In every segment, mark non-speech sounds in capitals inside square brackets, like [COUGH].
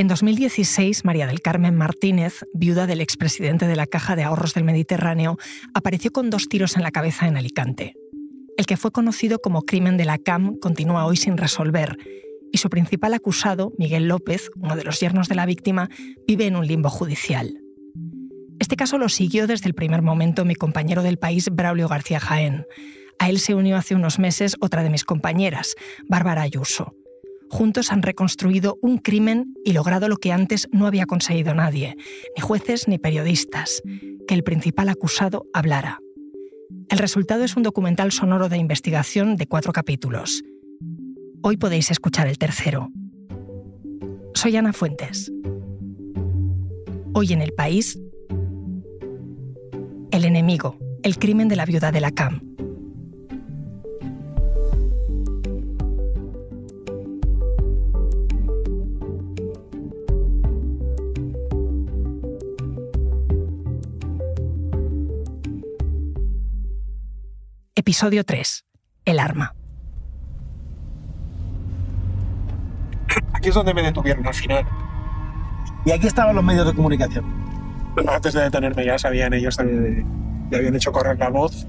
En 2016, María del Carmen Martínez, viuda del expresidente de la Caja de Ahorros del Mediterráneo, apareció con dos tiros en la cabeza en Alicante. El que fue conocido como crimen de la CAM continúa hoy sin resolver y su principal acusado, Miguel López, uno de los yernos de la víctima, vive en un limbo judicial. Este caso lo siguió desde el primer momento mi compañero del país, Braulio García Jaén. A él se unió hace unos meses otra de mis compañeras, Bárbara Ayuso. Juntos han reconstruido un crimen y logrado lo que antes no había conseguido nadie, ni jueces ni periodistas, que el principal acusado hablara. El resultado es un documental sonoro de investigación de cuatro capítulos. Hoy podéis escuchar el tercero. Soy Ana Fuentes. Hoy en el país, El enemigo, el crimen de la viuda de la CAM. Episodio 3. El arma. Aquí es donde me detuvieron al final. Y aquí estaban los medios de comunicación. Antes de detenerme ya sabían ellos, eh, ya habían hecho correr la voz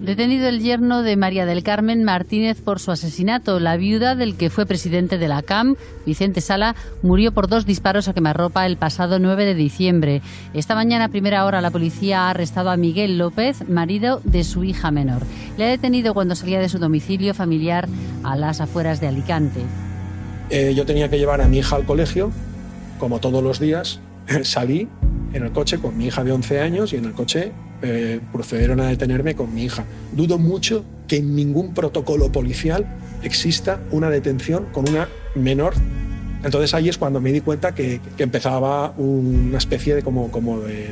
Detenido el yerno de María del Carmen Martínez por su asesinato. La viuda del que fue presidente de la CAM, Vicente Sala, murió por dos disparos a quemarropa el pasado 9 de diciembre. Esta mañana a primera hora la policía ha arrestado a Miguel López, marido de su hija menor. Le ha detenido cuando salía de su domicilio familiar a las afueras de Alicante. Eh, yo tenía que llevar a mi hija al colegio, como todos los días. [LAUGHS] Salí en el coche con mi hija de 11 años y en el coche eh, procedieron a detenerme con mi hija. Dudo mucho que en ningún protocolo policial exista una detención con una menor. Entonces ahí es cuando me di cuenta que, empezaba una especie de como, como de,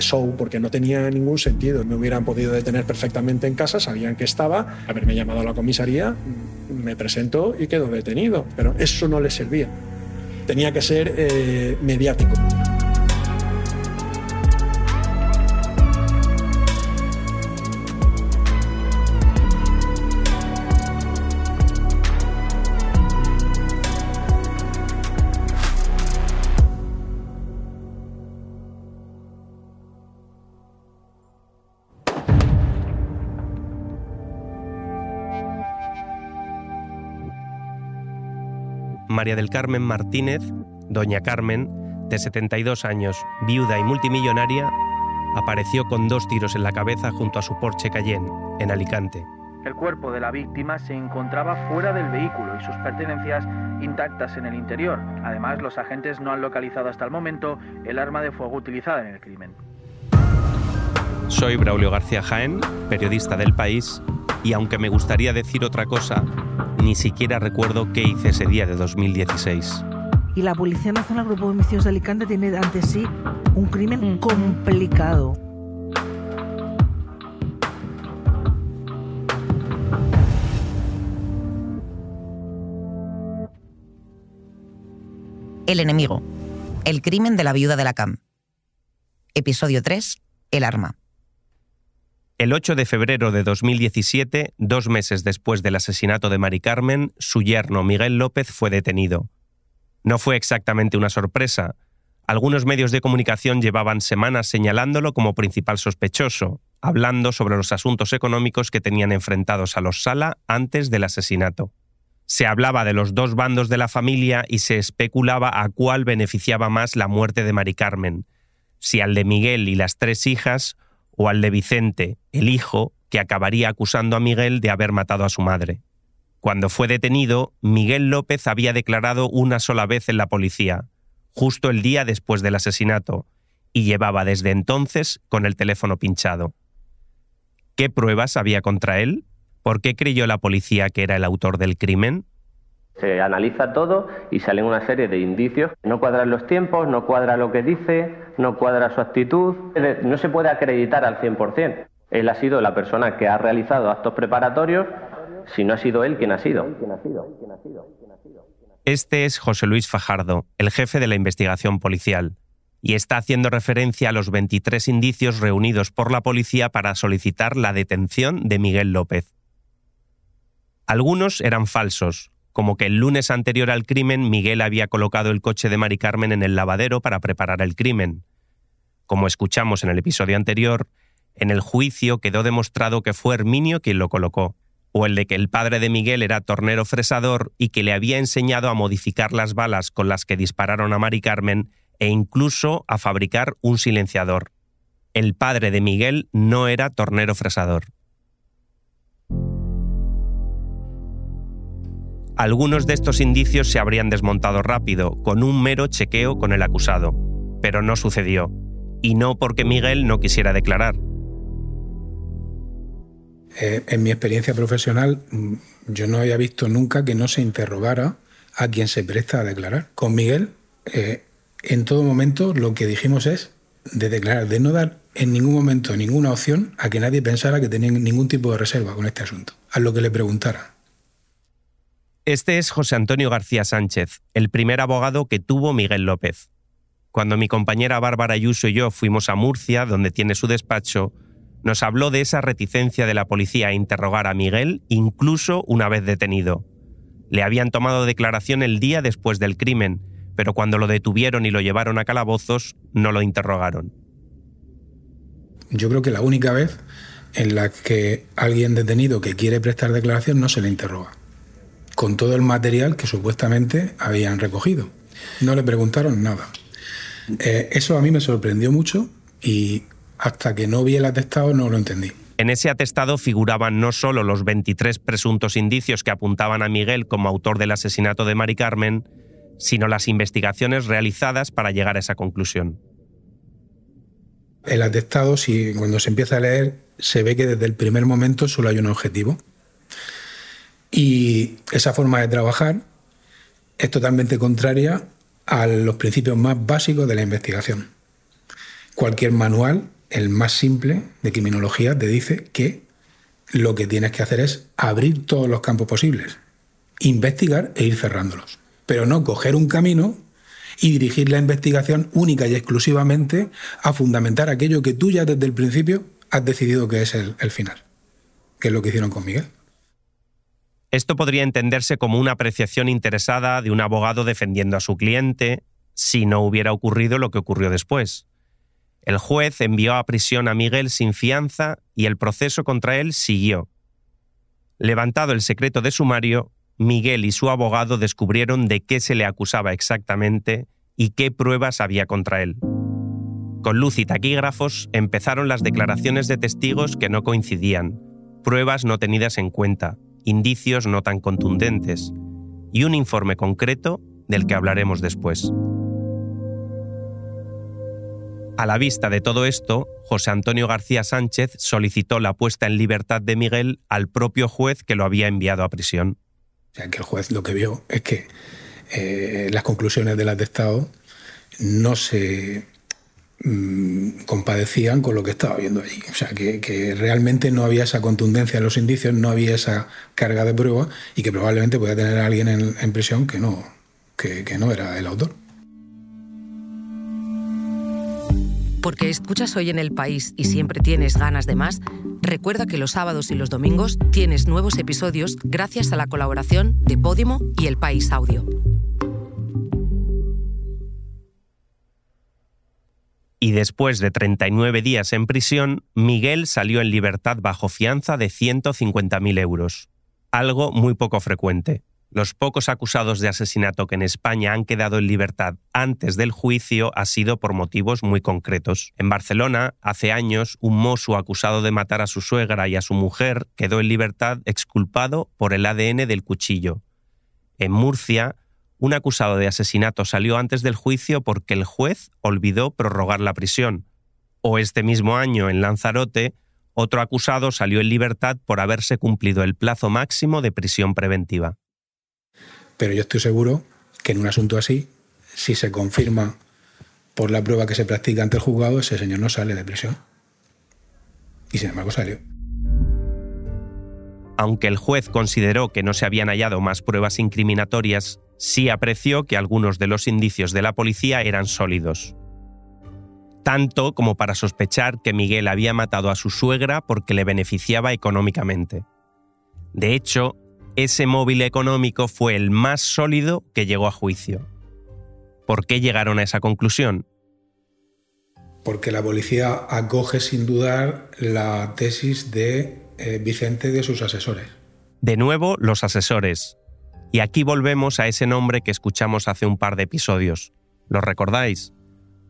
show, porque no tenía ningún sentido. Me hubieran podido detener perfectamente en casa, sabían que estaba, haberme llamado a la comisaría, me presento y quedo detenido. Pero eso no les servía. Tenía que ser eh, mediático. María del Carmen Martínez, doña Carmen, de 72 años, viuda y multimillonaria, apareció con dos tiros en la cabeza junto a su Porsche Cayenne, en Alicante. El cuerpo de la víctima se encontraba fuera del vehículo y sus pertenencias intactas en el interior. Además, los agentes no han localizado hasta el momento el arma de fuego utilizada en el crimen. Soy Braulio García Jaén, periodista del país, y aunque me gustaría decir otra cosa, ni siquiera recuerdo qué hice ese día de 2016. Y la Policía Nacional Grupo de Homicidios de Alicante tiene ante sí un crimen complicado. El enemigo. El crimen de la viuda de la CAM. Episodio 3. El arma. El 8 de febrero de 2017, dos meses después del asesinato de Mari Carmen, su yerno Miguel López fue detenido. No fue exactamente una sorpresa. Algunos medios de comunicación llevaban semanas señalándolo como principal sospechoso, hablando sobre los asuntos económicos que tenían enfrentados a los Sala antes del asesinato. Se hablaba de los dos bandos de la familia y se especulaba a cuál beneficiaba más la muerte de Mari Carmen, si al de Miguel y las tres hijas o al de Vicente, el hijo, que acabaría acusando a Miguel de haber matado a su madre. Cuando fue detenido, Miguel López había declarado una sola vez en la policía, justo el día después del asesinato, y llevaba desde entonces con el teléfono pinchado. ¿Qué pruebas había contra él? ¿Por qué creyó la policía que era el autor del crimen? Se analiza todo y salen una serie de indicios. No cuadran los tiempos, no cuadra lo que dice, no cuadra su actitud. No se puede acreditar al 100%. Él ha sido la persona que ha realizado actos preparatorios, si no ha sido él quien ha sido. Este es José Luis Fajardo, el jefe de la investigación policial, y está haciendo referencia a los 23 indicios reunidos por la policía para solicitar la detención de Miguel López. Algunos eran falsos, como que el lunes anterior al crimen Miguel había colocado el coche de Mari Carmen en el lavadero para preparar el crimen. Como escuchamos en el episodio anterior, en el juicio quedó demostrado que fue Herminio quien lo colocó, o el de que el padre de Miguel era tornero fresador y que le había enseñado a modificar las balas con las que dispararon a Mari Carmen e incluso a fabricar un silenciador. El padre de Miguel no era tornero fresador. Algunos de estos indicios se habrían desmontado rápido, con un mero chequeo con el acusado, pero no sucedió, y no porque Miguel no quisiera declarar. Eh, en mi experiencia profesional, yo no había visto nunca que no se interrogara a quien se presta a declarar. Con Miguel, eh, en todo momento lo que dijimos es de declarar, de no dar en ningún momento ninguna opción a que nadie pensara que tenía ningún tipo de reserva con este asunto, a lo que le preguntara. Este es José Antonio García Sánchez, el primer abogado que tuvo Miguel López. Cuando mi compañera Bárbara Ayuso y yo fuimos a Murcia, donde tiene su despacho, nos habló de esa reticencia de la policía a interrogar a Miguel incluso una vez detenido. Le habían tomado declaración el día después del crimen, pero cuando lo detuvieron y lo llevaron a calabozos, no lo interrogaron. Yo creo que la única vez en la que alguien detenido que quiere prestar declaración no se le interroga con todo el material que supuestamente habían recogido. No le preguntaron nada. Eh, eso a mí me sorprendió mucho y hasta que no vi el atestado no lo entendí. En ese atestado figuraban no solo los 23 presuntos indicios que apuntaban a Miguel como autor del asesinato de Mari Carmen, sino las investigaciones realizadas para llegar a esa conclusión. El atestado, si cuando se empieza a leer, se ve que desde el primer momento solo hay un objetivo, y esa forma de trabajar es totalmente contraria a los principios más básicos de la investigación. Cualquier manual, el más simple de criminología, te dice que lo que tienes que hacer es abrir todos los campos posibles, investigar e ir cerrándolos, pero no coger un camino y dirigir la investigación única y exclusivamente a fundamentar aquello que tú ya desde el principio has decidido que es el, final, que es lo que hicieron con Miguel. Esto podría entenderse como una apreciación interesada de un abogado defendiendo a su cliente si no hubiera ocurrido lo que ocurrió después. El juez envió a prisión a Miguel sin fianza y el proceso contra él siguió. Levantado el secreto de sumario, Miguel y su abogado descubrieron de qué se le acusaba exactamente y qué pruebas había contra él. Con luz y taquígrafos empezaron las declaraciones de testigos que no coincidían, pruebas no tenidas en cuenta, indicios no tan contundentes y un informe concreto del que hablaremos después. A la vista de todo esto, José Antonio García Sánchez solicitó la puesta en libertad de Miguel al propio juez que lo había enviado a prisión. O sea, que el juez lo que vio es que eh, las conclusiones del atestado no se Mm, compadecían con lo que estaba viendo allí. O sea, que, realmente no había esa contundencia en los indicios, no había esa carga de prueba y que probablemente podía tener a alguien en, prisión que no, que, que no era el autor. Porque escuchas hoy en el país y siempre tienes ganas de más, recuerda que los sábados y los domingos tienes nuevos episodios gracias a la colaboración de Podimo y El País Audio. Y después de 39 días en prisión, Miguel salió en libertad bajo fianza de 150.000 euros, algo muy poco frecuente. Los pocos acusados de asesinato que en España han quedado en libertad antes del juicio ha sido por motivos muy concretos. En Barcelona, hace años, un mozo acusado de matar a su suegra y a su mujer quedó en libertad exculpado por el ADN del cuchillo. En Murcia, un acusado de asesinato salió antes del juicio porque el juez olvidó prorrogar la prisión. O este mismo año, en Lanzarote, otro acusado salió en libertad por haberse cumplido el plazo máximo de prisión preventiva. Pero yo estoy seguro que en un asunto así, si se confirma por la prueba que se practica ante el juzgado, ese señor no sale de prisión. Y sin embargo salió. Aunque el juez consideró que no se habían hallado más pruebas incriminatorias, sí apreció que algunos de los indicios de la policía eran sólidos. Tanto como para sospechar que Miguel había matado a su suegra porque le beneficiaba económicamente. De hecho, ese móvil económico fue el más sólido que llegó a juicio. ¿Por qué llegaron a esa conclusión? Porque la policía acoge sin dudar la tesis de eh, Vicente y de sus asesores. De nuevo, los asesores. Y aquí volvemos a ese nombre que escuchamos hace un par de episodios. ¿Lo recordáis?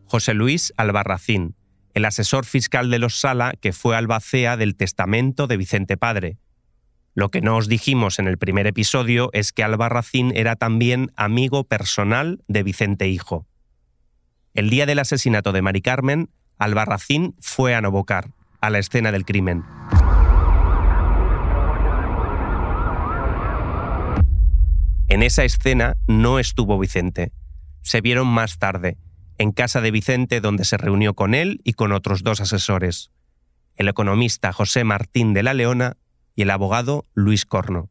José Luis Albarracín, el asesor fiscal de los Sala que fue albacea del testamento de Vicente Padre. Lo que no os dijimos en el primer episodio es que Albarracín era también amigo personal de Vicente Hijo. El día del asesinato de Mari Carmen, Albarracín fue a Novocar, a la escena del crimen. En esa escena no estuvo Vicente. Se vieron más tarde, en casa de Vicente donde se reunió con él y con otros dos asesores, el economista José Martín de la Leona y el abogado Luis Corno.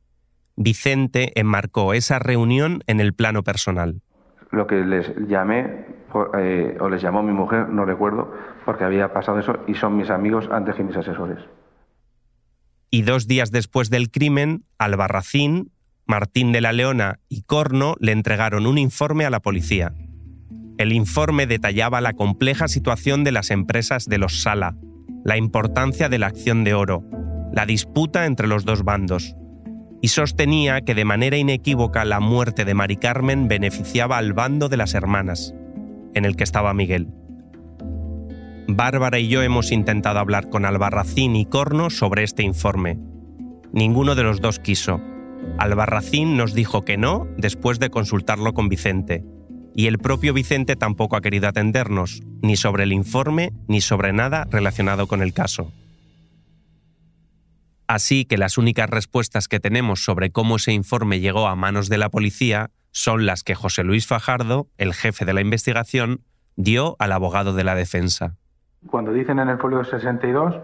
Vicente enmarcó esa reunión en el plano personal. Lo que les llamé, eh, o les llamó mi mujer, no recuerdo, porque había pasado eso, y son mis amigos antes que mis asesores. Y dos días después del crimen, Albarracín, Martín de la Leona y Corno le entregaron un informe a la policía. El informe detallaba la compleja situación de las empresas de los Sala, la importancia de la acción de oro, la disputa entre los dos bandos, y sostenía que de manera inequívoca la muerte de Mari Carmen beneficiaba al bando de las hermanas, en el que estaba Miguel. Bárbara y yo hemos intentado hablar con Albarracín y Corno sobre este informe. Ninguno de los dos quiso. Albarracín nos dijo que no después de consultarlo con Vicente, y el propio Vicente tampoco ha querido atendernos, ni sobre el informe ni sobre nada relacionado con el caso. Así que las únicas respuestas que tenemos sobre cómo ese informe llegó a manos de la policía son las que José Luis Fajardo, el jefe de la investigación, dio al abogado de la defensa. Cuando dicen en el folio 62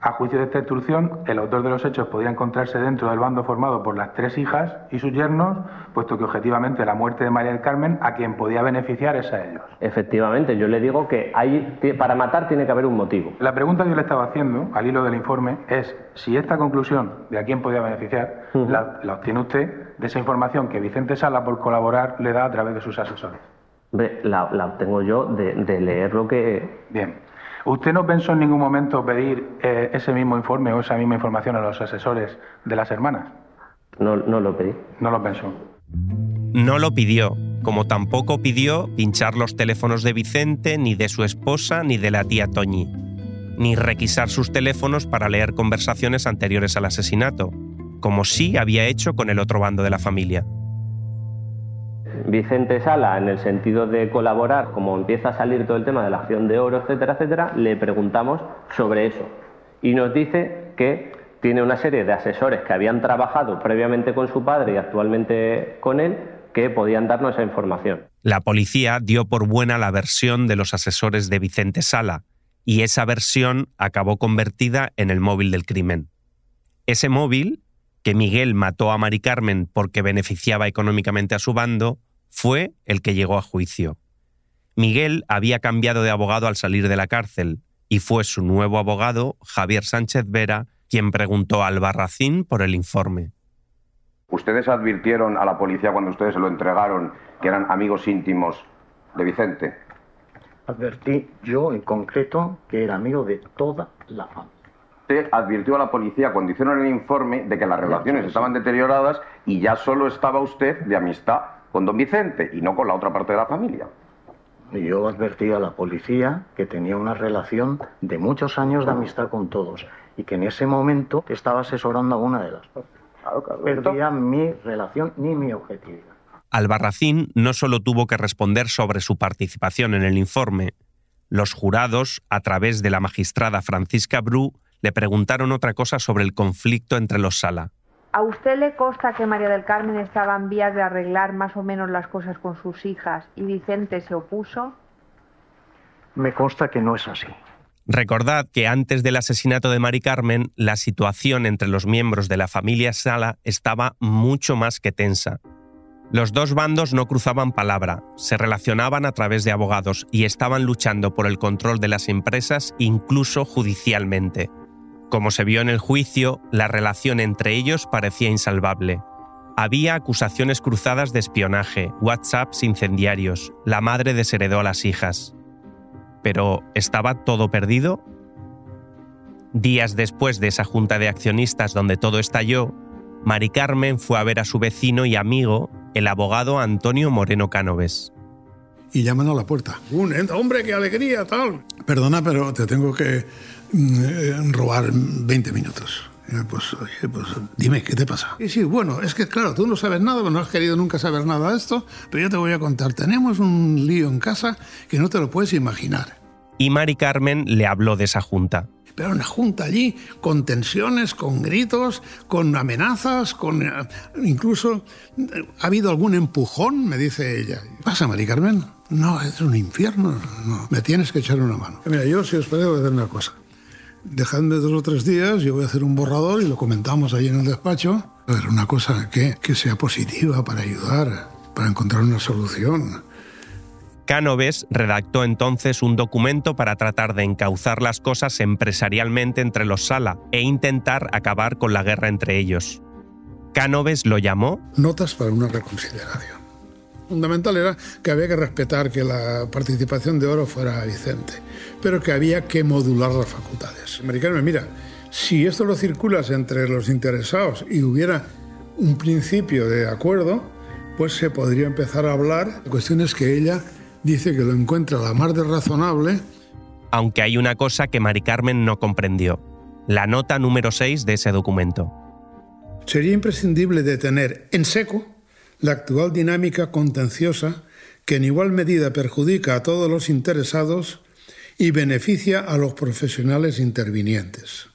a juicio de esta instrucción, el autor de los hechos podía encontrarse dentro del bando formado por las tres hijas y sus yernos, puesto que objetivamente la muerte de María del Carmen a quien podía beneficiar es a ellos. Efectivamente, yo le digo que hay, para matar tiene que haber un motivo. La pregunta que yo le estaba haciendo, al hilo del informe, es si esta conclusión de a quién podía beneficiar la, obtiene usted de esa información que Vicente Sala, por colaborar, le da a través de sus asesores. La, la obtengo yo de, de leer lo que... Bien. ¿Usted no pensó en ningún momento pedir eh, ese mismo informe o esa misma información a los asesores de las hermanas? No, no lo pedí. No lo pensó. No lo pidió, como tampoco pidió pinchar los teléfonos de Vicente, ni de su esposa, ni de la tía Toñi, ni requisar sus teléfonos para leer conversaciones anteriores al asesinato, como sí había hecho con el otro bando de la familia. Vicente Sala, en el sentido de colaborar, como empieza a salir todo el tema de la acción de oro, etcétera, etcétera, le preguntamos sobre eso. Y nos dice que tiene una serie de asesores que habían trabajado previamente con su padre y actualmente con él, que podían darnos esa información. La policía dio por buena la versión de los asesores de Vicente Sala, y esa versión acabó convertida en el móvil del crimen. Ese móvil, que Miguel mató a Mari Carmen porque beneficiaba económicamente a su bando, fue el que llegó a juicio. Miguel había cambiado de abogado al salir de la cárcel y fue su nuevo abogado, Javier Sánchez Vera, quien preguntó al Barracín por el informe. ¿Ustedes advirtieron a la policía cuando ustedes se lo entregaron que eran amigos íntimos de Vicente? Advertí yo en concreto que era amigo de toda la familia. Usted advirtió a la policía cuando hicieron el informe de que las relaciones estaban deterioradas y ya solo estaba usted de amistad con don Vicente y no con la otra parte de la familia. Yo advertí a la policía que tenía una relación de muchos años de amistad con todos y que en ese momento estaba asesorando a una de las partes. Claro, Perdía mi relación ni mi objetividad. Albarracín no solo tuvo que responder sobre su participación en el informe, los jurados, a través de la magistrada Francisca Bru, le preguntaron otra cosa sobre el conflicto entre los Sala. ¿A usted le consta que María del Carmen estaba en vías de arreglar más o menos las cosas con sus hijas y Vicente se opuso? Me consta que no es así. Recordad que antes del asesinato de Mari Carmen, la situación entre los miembros de la familia Sala estaba mucho más que tensa. Los dos bandos no cruzaban palabra, se relacionaban a través de abogados y estaban luchando por el control de las empresas incluso judicialmente. Como se vio en el juicio, la relación entre ellos parecía insalvable. Había acusaciones cruzadas de espionaje, WhatsApps incendiarios, la madre desheredó a las hijas. Pero ¿estaba todo perdido? Días después de esa junta de accionistas donde todo estalló, Mari Carmen fue a ver a su vecino y amigo, el abogado Antonio Moreno Cánoves. Y llaman a la puerta. Un hombre, qué alegría, tal. Perdona, pero te tengo que robar 20 minutos. Pues, oye, pues dime, ¿qué te pasa? Y sí, bueno, es que claro, tú no sabes nada, no has querido nunca saber nada de esto, pero yo te voy a contar. Tenemos un lío en casa que no te lo puedes imaginar. Y Mari Carmen le habló de esa junta pero una junta allí con tensiones, con gritos, con amenazas, con eh, incluso ha habido algún empujón, me dice ella. ¿Qué pasa, Mari Carmen? No, es un infierno. No, me tienes que echar una mano. Mira, yo si os puedo hacer una cosa. Dejadme dos o tres días, yo voy a hacer un borrador y lo comentamos allí en el despacho. A ver, una cosa que, que sea positiva para ayudar, para encontrar una solución. Cánoves redactó entonces un documento para tratar de encauzar las cosas empresarialmente entre los Sala e intentar acabar con la guerra entre ellos. Cánoves lo llamó Notas para una reconsideración. Fundamental era que había que respetar que la participación de Oro fuera Vicente, pero que había que modular las facultades. Americano, mira, si esto lo circulas entre los interesados y hubiera un principio de acuerdo, pues se podría empezar a hablar de cuestiones que ella dice que lo encuentra la más de razonable. Aunque hay una cosa que Mari Carmen no comprendió, la nota número 6 de ese documento. Sería imprescindible detener en seco la actual dinámica contenciosa que en igual medida perjudica a todos los interesados y beneficia a los profesionales intervinientes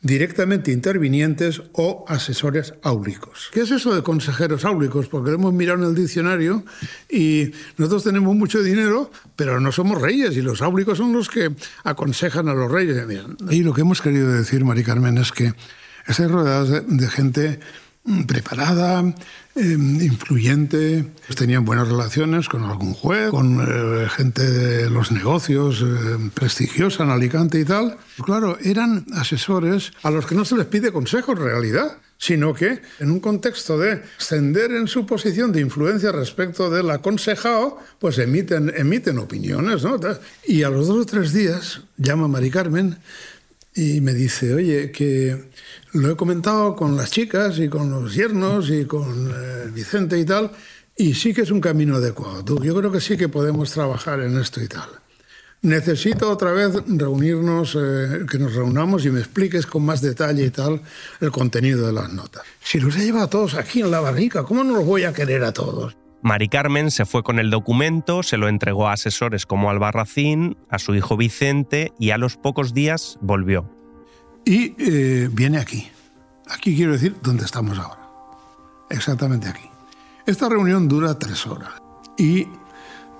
directamente intervinientes o asesores áulicos. ¿Qué es eso de consejeros áulicos? Porque lo hemos mirado en el diccionario y nosotros tenemos mucho dinero, pero no somos reyes y los áulicos son los que aconsejan a los reyes. Y lo que hemos querido decir, Mari Carmen, es que esas rodeadas de gente preparada, em, influyente, tenían buenas relaciones con algún juez, con eh, gente de los negocios em, prestigiosa en Alicante y tal. Claro, eran asesores a los que no se les pide consejo en realidad sino que en un contexto de ascender en su posición de influencia respecto del aconsejado, pues emiten, emiten opiniones. ¿no? Y a los dos o tres días llama Mari Carmen y me dice, oye, que lo he comentado con las chicas y con los yernos y con eh, Vicente y tal, y sí que es un camino adecuado. Yo creo que sí que podemos trabajar en esto y tal. Necesito otra vez reunirnos, eh, que nos reunamos y me expliques con más detalle y tal el contenido de las notas. Si los he llevado a todos aquí en la barrica, ¿cómo no los voy a querer a todos? Mari Carmen se fue con el documento, se lo entregó a asesores como Albarracín, a su hijo Vicente y a los pocos días volvió. Y eh, viene aquí. Aquí quiero decir dónde estamos ahora. Exactamente aquí. Esta reunión dura tres horas. Y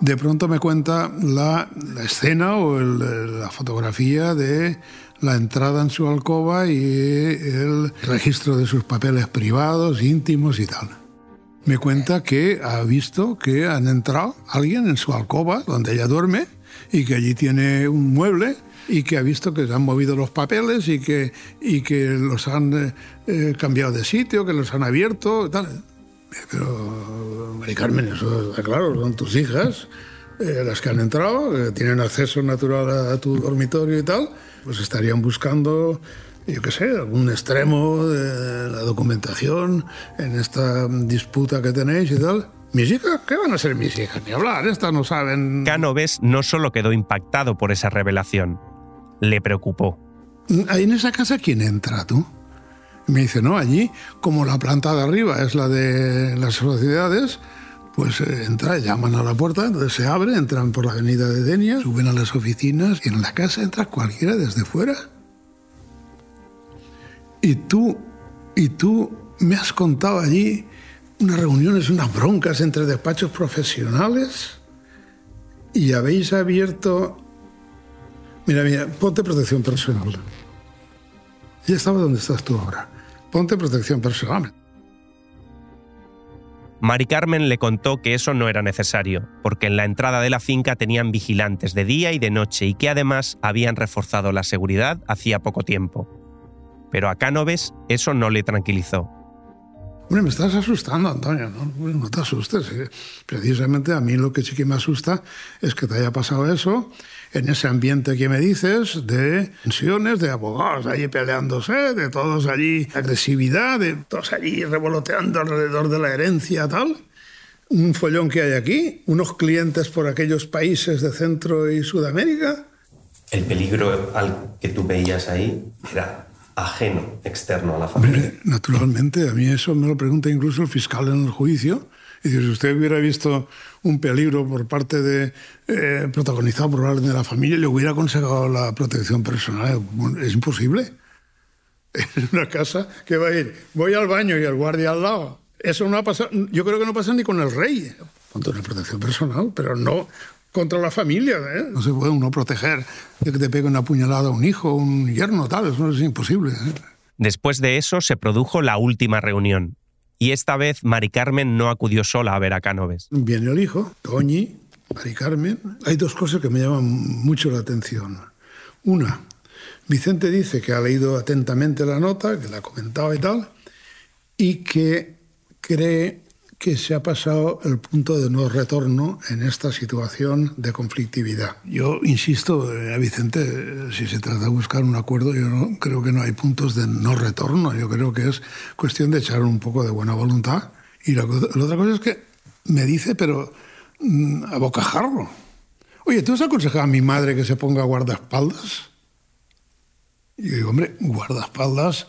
de pronto me cuenta la, escena o la fotografía de la entrada en su alcoba y el registro de sus papeles privados, íntimos y tal. Me cuenta que ha visto que han entrado alguien en su alcoba, donde ella duerme, y que allí tiene un mueble y que ha visto que se han movido los papeles y que, y que los han eh, eh, cambiado de sitio, que los han abierto. Tal. Pero, Mari Carmen, eso está claro, son tus hijas, eh, las que han entrado, que tienen acceso natural a, tu dormitorio y tal, pues estarían buscando yo qué sé, algún extremo de la documentación en esta disputa que tenéis y tal. ¿Mis hijas? ¿Qué van a ser mis hijas? Ni hablar, estas no saben. Canoves no solo quedó impactado por esa revelación, le preocupó. ¿Ahí en esa casa quién entra tú? Me dice, no, allí, como la planta de arriba es la de las sociedades, pues eh, entra, llaman a la puerta, entonces se abre, entran por la avenida de Denia, suben a las oficinas y en la casa entra cualquiera desde fuera. Y tú, y tú me has contado allí unas reuniones, unas broncas entre despachos profesionales y habéis abierto Mira, mira, ponte protección personal. Ya estaba donde estás tú ahora. Ponte protección personal. Mari Carmen le contó que eso no era necesario, porque en la entrada de la finca tenían vigilantes de día y de noche y que además habían reforzado la seguridad hacía poco tiempo. Pero a Cánoves eso no le tranquilizó. Hombre, me estás asustando, Antonio, no, no te asustes. ¿eh? Precisamente a mí lo que sí que me asusta es que te haya pasado eso en ese ambiente que me dices de tensiones, de abogados allí peleándose, de todos allí agresividad, de todos allí revoloteando alrededor de la herencia, tal. Un follón que hay aquí, unos clientes por aquellos países de Centro y Sudamérica. El peligro al que tú veías ahí era ajeno, externo a la familia. naturalmente, a mí eso me lo pregunta incluso el fiscal en el juicio. Y si usted hubiera visto un peligro por parte de, eh, protagonizado por alguien de la familia, le hubiera aconsejado la protección personal. Es imposible. [LAUGHS] En una casa que va a ir, voy al baño y el guardia al lado. Eso no ha pasado, yo creo que no pasa ni con el rey, con una protección personal, pero no contra la familia. ¿eh? No se puede uno proteger de que te pegue una puñalada a un hijo, un yerno, tal, eso es imposible. ¿eh? Después de eso se produjo la última reunión. Y esta vez Mari Carmen no acudió sola a ver a Cánoves. Viene el hijo, Toñi, Mari Carmen. Hay dos cosas que me llaman mucho la atención. Una, Vicente dice que ha leído atentamente la nota, que la ha comentado y tal, y que cree que se ha pasado el punto de no retorno en esta situación de conflictividad. Yo insisto, eh, Vicente, si se trata de buscar un acuerdo, yo no, creo que no hay puntos de no retorno. Yo creo que es cuestión de echar un poco de buena voluntad. Y la, otra cosa es que me dice, pero mm, a bocajarro. Oye, ¿tú has aconsejado a mi madre que se ponga guardaespaldas? Y yo digo, hombre, guardaespaldas,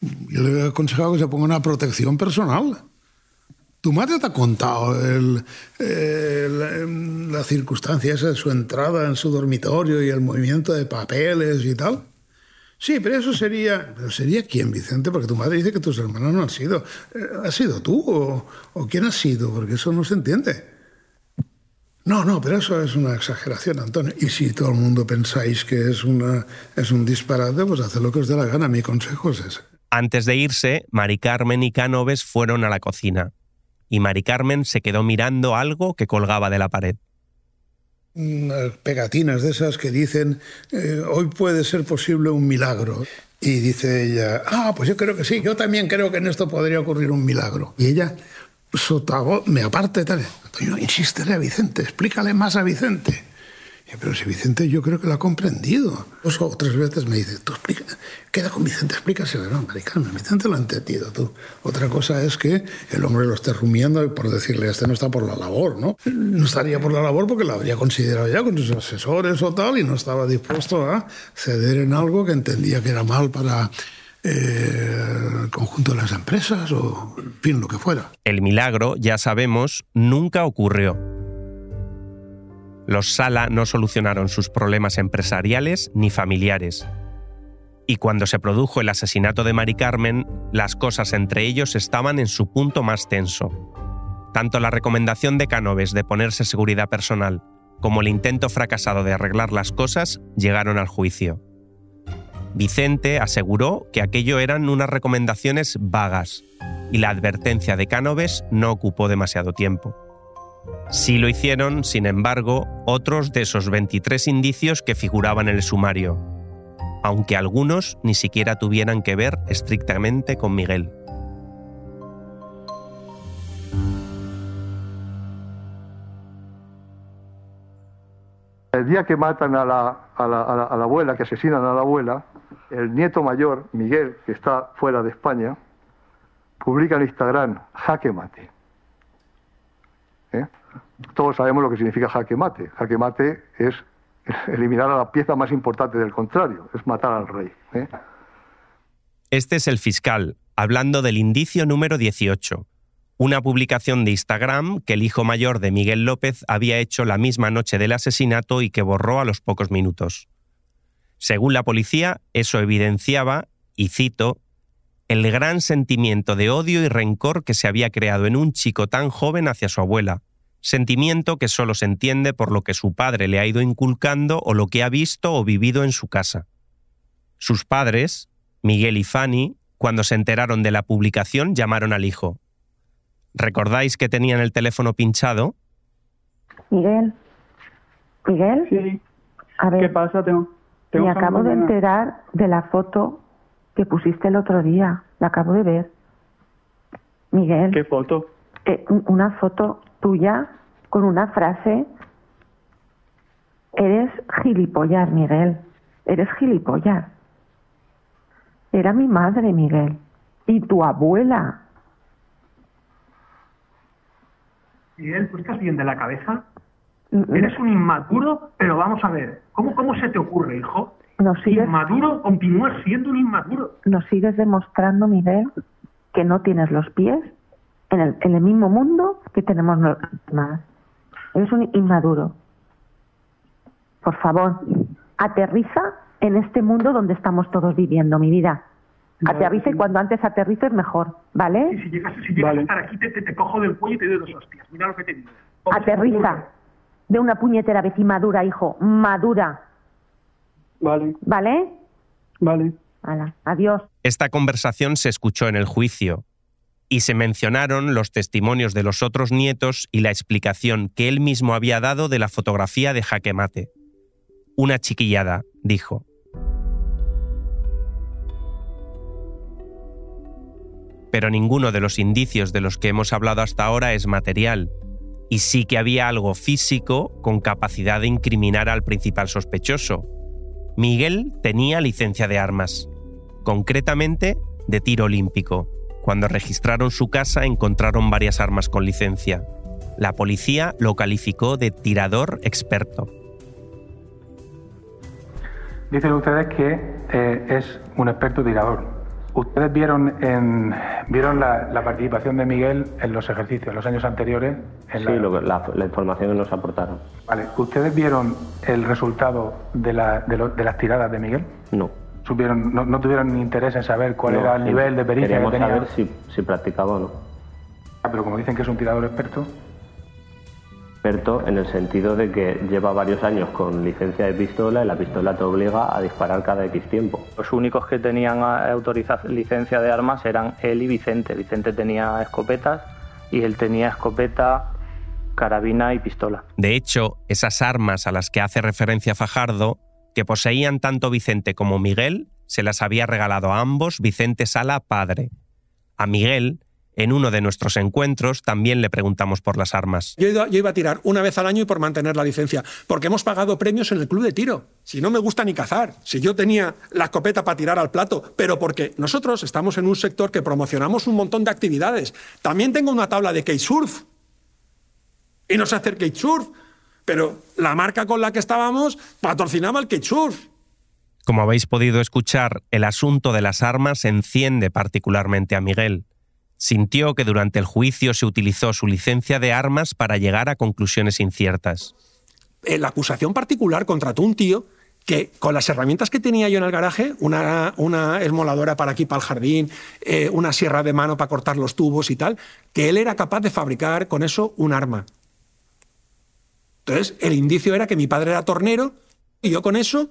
yo le he aconsejado que se ponga una protección personal. Tu madre te ha contado la, circunstancia esa de su entrada en su dormitorio y el movimiento de papeles y tal. Sí, pero eso sería. ¿Pero sería quién, Vicente? Porque tu madre dice que tus hermanos no han sido. Eh, ¿Has sido tú o, o, quién has sido? Porque eso no se entiende. No, no, pero eso es una exageración, Antonio. Y si todo el mundo pensáis que es, una, es un disparate, pues haced lo que os dé la gana. Mi consejo es ese. Antes de irse, Mari Carmen y Cánoves fueron a la cocina y Mari Carmen se quedó mirando algo que colgaba de la pared. Pegatinas de esas que dicen, eh, hoy puede ser posible un milagro. Y dice ella, ah, pues yo creo que sí, yo también creo que en esto podría ocurrir un milagro. Y ella, sotago, me aparte, tal. Yo, insístele a Vicente, explícale más a Vicente. Pero si Vicente yo creo que lo ha comprendido. Dos tres veces me dice, tú explica, queda con Vicente, explícaselo. No, americano, Vicente lo ha entendido tú. Otra cosa es que el hombre lo esté rumiando por decirle, este no está por la labor, ¿no? No estaría por la labor porque lo habría considerado ya con sus asesores o tal y no estaba dispuesto a ceder en algo que entendía que era mal para eh, el conjunto de las empresas o, en fin, lo que fuera. El milagro, ya sabemos, nunca ocurrió los Sala no solucionaron sus problemas empresariales ni familiares. Y cuando se produjo el asesinato de Mari Carmen, las cosas entre ellos estaban en su punto más tenso. Tanto la recomendación de Canoves de ponerse seguridad personal como el intento fracasado de arreglar las cosas llegaron al juicio. Vicente aseguró que aquello eran unas recomendaciones vagas y la advertencia de Canoves no ocupó demasiado tiempo. Sí lo hicieron, sin embargo, otros de esos 23 indicios que figuraban en el sumario, aunque algunos ni siquiera tuvieran que ver estrictamente con Miguel. El día que matan a la, abuela, que asesinan a la abuela, el nieto mayor, Miguel, que está fuera de España, publica en Instagram, jaque mate. ¿Eh? Todos sabemos lo que significa jaque mate. Jaque mate es [LAUGHS] eliminar a la pieza más importante del contrario, es matar al rey. ¿eh? Este es el fiscal, hablando del indicio número 18, una publicación de Instagram que el hijo mayor de Miguel López había hecho la misma noche del asesinato y que borró a los pocos minutos. Según la policía, eso evidenciaba, y cito, el gran sentimiento de odio y rencor que se había creado en un chico tan joven hacia su abuela, sentimiento que solo se entiende por lo que su padre le ha ido inculcando o lo que ha visto o vivido en su casa. Sus padres, Miguel y Fanny, cuando se enteraron de la publicación, llamaron al hijo. ¿Recordáis que tenían el teléfono pinchado? Miguel. Miguel. Sí. A ver, ¿Qué pasa? Tengo, me acabo de enterar de la foto que pusiste el otro día. La acabo de ver. Miguel. ¿Qué foto? Eh, una foto tuya con una frase. Eres gilipollas, Miguel. Eres gilipollas. Era mi madre, Miguel. Y tu abuela. Miguel, ¿tú estás bien de la cabeza? Eres un inmaduro, pero vamos a ver, ¿cómo, cómo se te ocurre, hijo? Nos sigues, Inmaduro, continúas siendo un inmaduro. nos sigues demostrando, Miguel, que no tienes los pies en el, en el mismo mundo que tenemos los demás. Eres un inmaduro. Por favor, aterriza en este mundo donde estamos todos viviendo, mi vida. Aterriza y cuando antes aterrices mejor, ¿vale? Si llegas, si llegas a estar aquí, te, te, te cojo del cuello y te doy dos hostias. Mira lo que te digo. Aterriza de una puñetera vez y madura, hijo, madura. Vale. ¿Vale? Vale. Adiós. Esta conversación se escuchó en el juicio y se mencionaron los testimonios de los otros nietos y la explicación que él mismo había dado de la fotografía de Jaque Mate. Una chiquillada, dijo. Pero ninguno de los indicios de los que hemos hablado hasta ahora es material, y sí que había algo físico con capacidad de incriminar al principal sospechoso. Miguel tenía licencia de armas, concretamente de tiro olímpico. Cuando registraron su casa encontraron varias armas con licencia. La policía lo calificó de tirador experto. Dicen ustedes que eh, es un experto tirador. ¿Ustedes vieron, en, vieron la, la participación de Miguel en los ejercicios, en los años anteriores? En Sí, lo que- la, la información que nos aportaron. Vale. ¿Ustedes vieron el resultado de, la- de lo- de las tiradas de Miguel? No. Supieron, no, no tuvieron ni interés en saber cuál No, era el sí, nivel de pericia que tenía. saber si, si practicaba o no. Ah, pero como dicen que es un tirador experto, Experto en el sentido de que lleva varios años con licencia de pistola y la pistola te obliga a disparar cada X tiempo. Los únicos que tenían licencia de armas eran él y Vicente. Vicente tenía escopetas y él tenía escopeta, carabina y pistola. De hecho, esas armas a las que hace referencia Fajardo, que poseían tanto Vicente como Miguel, se las había regalado a ambos Vicente Sala padre. A Miguel, en uno de nuestros encuentros, también le preguntamos por las armas. Yo, iba a tirar una vez al año y por mantener la licencia, porque hemos pagado premios en el club de tiro. Si no me gusta ni cazar, si yo tenía la escopeta para tirar al plato, pero porque nosotros estamos en un sector que promocionamos un montón de actividades. También tengo una tabla de kitesurf. Y no sé hacer kitesurf, pero la marca con la que estábamos patrocinaba el kitesurf. Como habéis podido escuchar, el asunto de las armas enciende particularmente a Miguel. Sintió que durante el juicio se utilizó su licencia de armas para llegar a conclusiones inciertas. Eh, la acusación particular contrató un tío que con las herramientas que tenía yo en el garaje, una, una esmoladora para aquí, para el jardín, eh, una sierra de mano para cortar los tubos y tal, que él era capaz de fabricar con eso un arma. Entonces, el indicio era que mi padre era tornero y yo con eso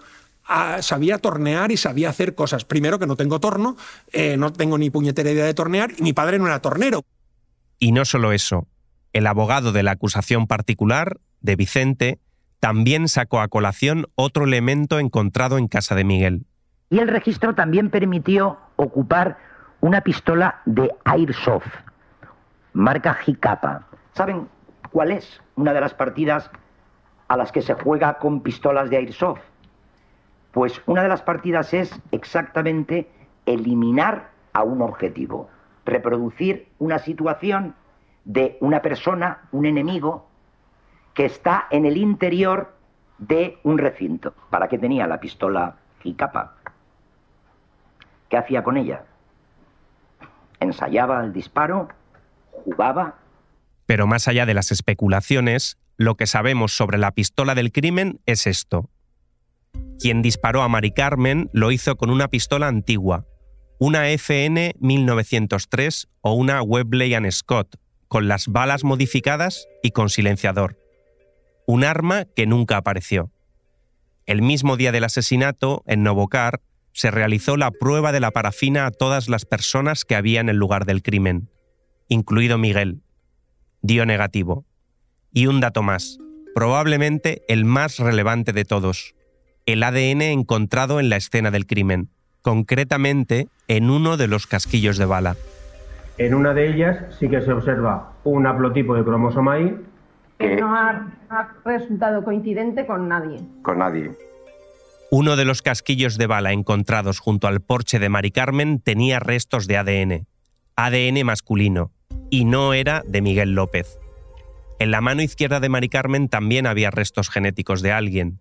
sabía tornear y sabía hacer cosas. Primero, que no tengo torno, eh, no tengo ni puñetera idea de tornear y mi padre no era tornero. Y no solo eso, el abogado de la acusación particular, de Vicente, también sacó a colación otro elemento encontrado en casa de Miguel. Y el registro también permitió ocupar una pistola de Airsoft, marca Jicapa. ¿Saben cuál es una de las partidas a las que se juega con pistolas de Airsoft? Pues una de las partidas es exactamente eliminar a un objetivo, reproducir una situación de una persona, un enemigo, que está en el interior de un recinto. ¿Para qué tenía la pistola Jicapa? ¿Qué hacía con ella? Ensayaba el disparo, jugaba. Pero más allá de las especulaciones, lo que sabemos sobre la pistola del crimen es esto. Quien disparó a Mari Carmen lo hizo con una pistola antigua, una FN 1903 o una Webley Scott, con las balas modificadas y con silenciador. Un arma que nunca apareció. El mismo día del asesinato, en Novocar, se realizó la prueba de la parafina a todas las personas que había en el lugar del crimen, incluido Miguel. Dio negativo. Y un dato más, probablemente el más relevante de todos, el ADN encontrado en la escena del crimen, concretamente en uno de los casquillos de bala. En una de ellas sí que se observa un haplotipo de cromosoma Y. Que no ha, ha resultado coincidente con nadie. Con nadie. Uno de los casquillos de bala encontrados junto al porche de Mari Carmen tenía restos de ADN, ADN masculino, y no era de Miguel López. En la mano izquierda de Mari Carmen también había restos genéticos de alguien.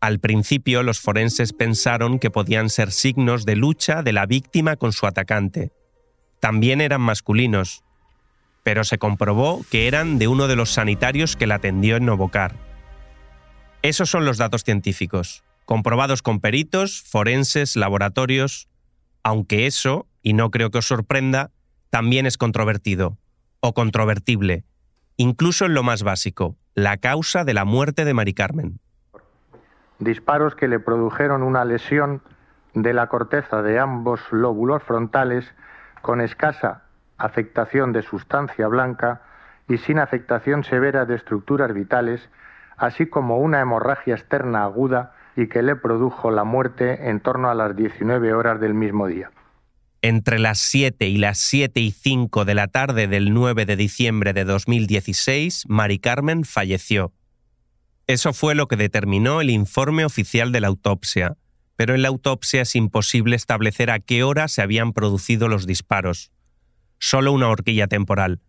Al principio los forenses pensaron que podían ser signos de lucha de la víctima con su atacante. También eran masculinos, pero se comprobó que eran de uno de los sanitarios que la atendió en Novocar. Esos son los datos científicos, comprobados con peritos, forenses, laboratorios, aunque eso, y no creo que os sorprenda, también es controvertido, o controvertible, incluso en lo más básico, la causa de la muerte de Mari Carmen. Disparos que le produjeron una lesión de la corteza de ambos lóbulos frontales con escasa afectación de sustancia blanca y sin afectación severa de estructuras vitales, así como una hemorragia externa aguda y que le produjo la muerte en torno a las 19 horas del mismo día. Entre las 7 y las 7 y 5 de la tarde del 9 de diciembre de 2016, Mari Carmen falleció. Eso fue lo que determinó el informe oficial de la autopsia, pero en la autopsia es imposible establecer a qué hora se habían producido los disparos. Solo una horquilla temporal.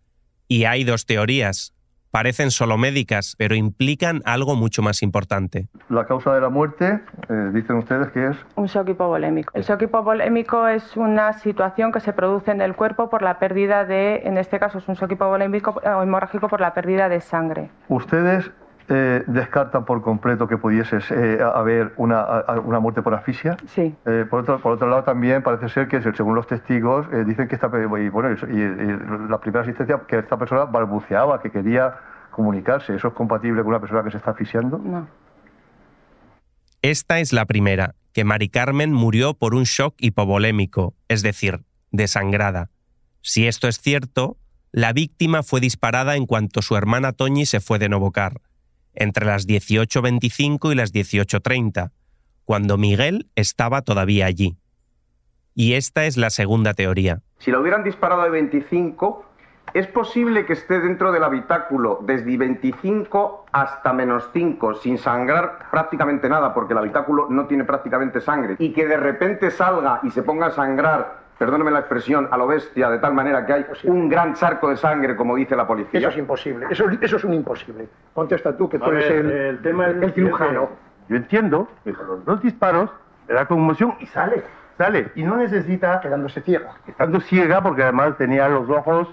Y hay dos teorías. Parecen solo médicas, pero implican algo mucho más importante. La causa de la muerte, eh, dicen ustedes que es Un shock hipovolémico. El shock hipovolémico es una situación que se produce en el cuerpo por la pérdida de, en este caso es un shock hipovolémico o hemorrágico por la pérdida de sangre. ¿Ustedes eh, descartan por completo que pudiese eh, haber una, a- una muerte por asfixia? Sí. Eh, por, otro, por otro lado, también parece ser que, según los testigos, eh, dicen que esta, y, bueno, y, y la primera asistencia, que esta persona balbuceaba, que quería comunicarse. ¿Eso es compatible con una persona que se está asfixiando? No. Esta es la primera, que Mari Carmen murió por un shock hipovolémico, es decir, desangrada. Si esto es cierto, la víctima fue disparada en cuanto su hermana Toñi se fue de Novocar, entre las 18.25 y las 18.30, cuando Miguel estaba todavía allí. Y esta es la segunda teoría. Si lo hubieran disparado de 25, es posible que esté dentro del habitáculo desde 25 hasta menos 5, sin sangrar prácticamente nada, porque el habitáculo no tiene prácticamente sangre, y que de repente salga y se ponga a sangrar, perdóneme la expresión, a lo bestia, de tal manera que hay un gran charco de sangre, como dice la policía. Eso es imposible, eso, eso es un imposible. Contesta tú, que tú A eres ver, el, el tema el cirujano. Yo entiendo que con los dos disparos le da conmoción y sale. Sale. Y no necesita. Quedándose ciega. Estando ciega porque además tenía los ojos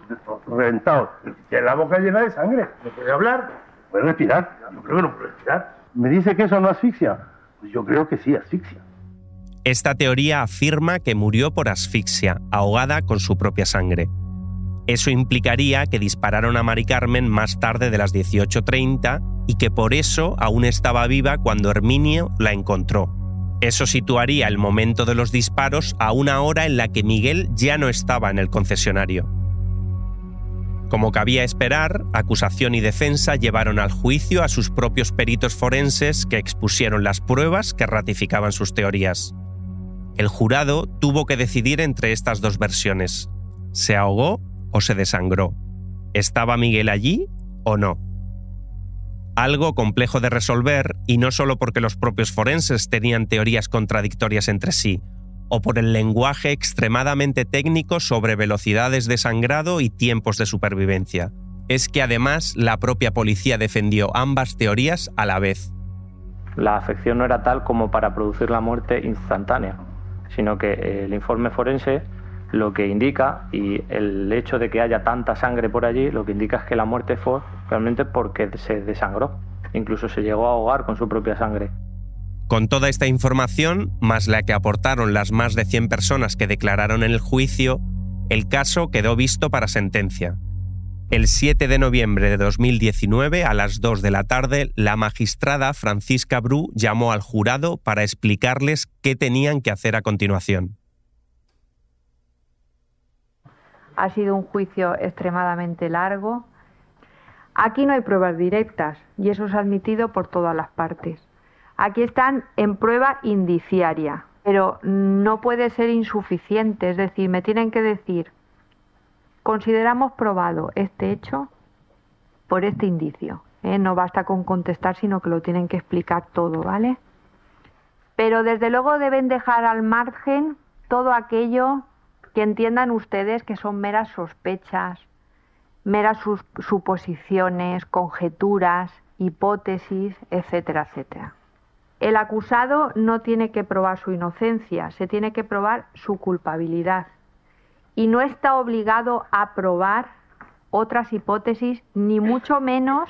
reventados. Tiene la boca llena de sangre. No puede hablar. Puede respirar. Yo creo que no puede respirar. Me dice que eso no asfixia. Pues yo creo que sí, asfixia. Esta teoría afirma que murió por asfixia, ahogada con su propia sangre. Eso implicaría que dispararon a Mari Carmen más tarde de las 18.30 y que por eso aún estaba viva cuando Herminio la encontró. Eso situaría el momento de los disparos a una hora en la que Miguel ya no estaba en el concesionario. Como cabía esperar, acusación y defensa llevaron al juicio a sus propios peritos forenses que expusieron las pruebas que ratificaban sus teorías. El jurado tuvo que decidir entre estas dos versiones. ¿Se ahogó o se desangró? ¿Estaba Miguel allí o no? Algo complejo de resolver y no solo porque los propios forenses tenían teorías contradictorias entre sí, o por el lenguaje extremadamente técnico sobre velocidades de sangrado y tiempos de supervivencia. Es que además la propia policía defendió ambas teorías a la vez. La afección no era tal como para producir la muerte instantánea, sino que el informe forense lo que indica, y el hecho de que haya tanta sangre por allí, lo que indica es que la muerte fue realmente porque se desangró. Incluso se llegó a ahogar con su propia sangre. Con toda esta información, más la que aportaron las más de 100 personas que declararon en el juicio, el caso quedó visto para sentencia. El 7 de noviembre de 2019, a las 2 de la tarde, la magistrada Francisca Bru llamó al jurado para explicarles qué tenían que hacer a continuación. Ha sido un juicio extremadamente largo. Aquí no hay pruebas directas y eso es admitido por todas las partes. Aquí están en prueba indiciaria, pero no puede ser insuficiente, es decir, me tienen que decir Consideramos probado este hecho por este indicio. ¿eh? No basta con contestar, sino que lo tienen que explicar todo, ¿vale? Pero desde luego deben dejar al margen todo aquello que entiendan ustedes que son meras sospechas, meras suposiciones, conjeturas, hipótesis, etcétera, etcétera. El acusado no tiene que probar su inocencia, se tiene que probar su culpabilidad. Y no está obligado a probar otras hipótesis, ni mucho menos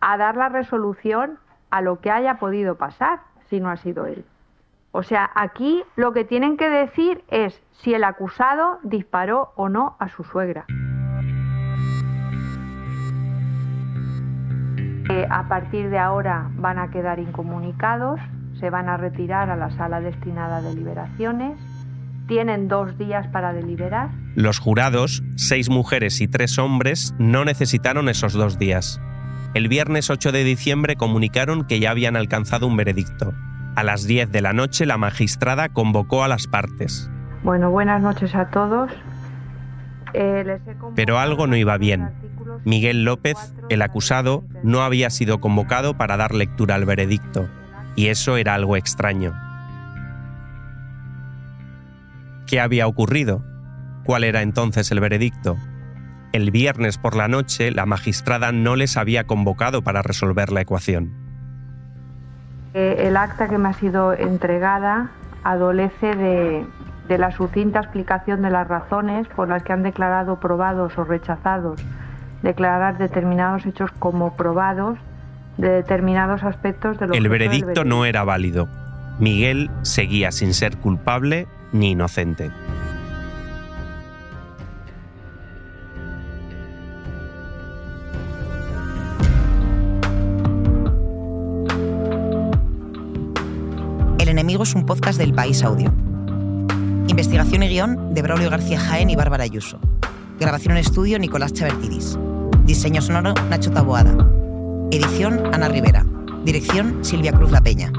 a dar la resolución a lo que haya podido pasar, si no ha sido él. O sea, aquí lo que tienen que decir es si el acusado disparó o no a su suegra. a partir de ahora van a quedar incomunicados, se van a retirar a la sala destinada a deliberaciones, tienen dos días para deliberar. Los jurados, seis mujeres y tres hombres, no necesitaron esos dos días. El viernes 8 de diciembre comunicaron que ya habían alcanzado un veredicto. A las 10 de la noche la magistrada convocó a las partes. Bueno, buenas noches a todos. Eh, Pero algo no iba bien. Miguel López, el acusado, no había sido convocado para dar lectura al veredicto, y eso era algo extraño. ¿Qué había ocurrido? ¿Cuál era entonces el veredicto? El viernes por la noche la magistrada no les había convocado para resolver la ecuación. Eh, el acta que me ha sido entregada adolece de, de la sucinta explicación de las razones por las que han declarado probados o rechazados declarar determinados hechos como probados de determinados aspectos de lo El veredicto no era válido. Miguel seguía sin ser culpable ni inocente. El enemigo es un podcast del País Audio. Investigación y guion de Braulio García Jaén y Bárbara Ayuso. Grabación en estudio Nicolás Chavertidis. Diseño sonoro Nacho Taboada. Edición Ana Rivera. Dirección Silvia Cruz La Peña.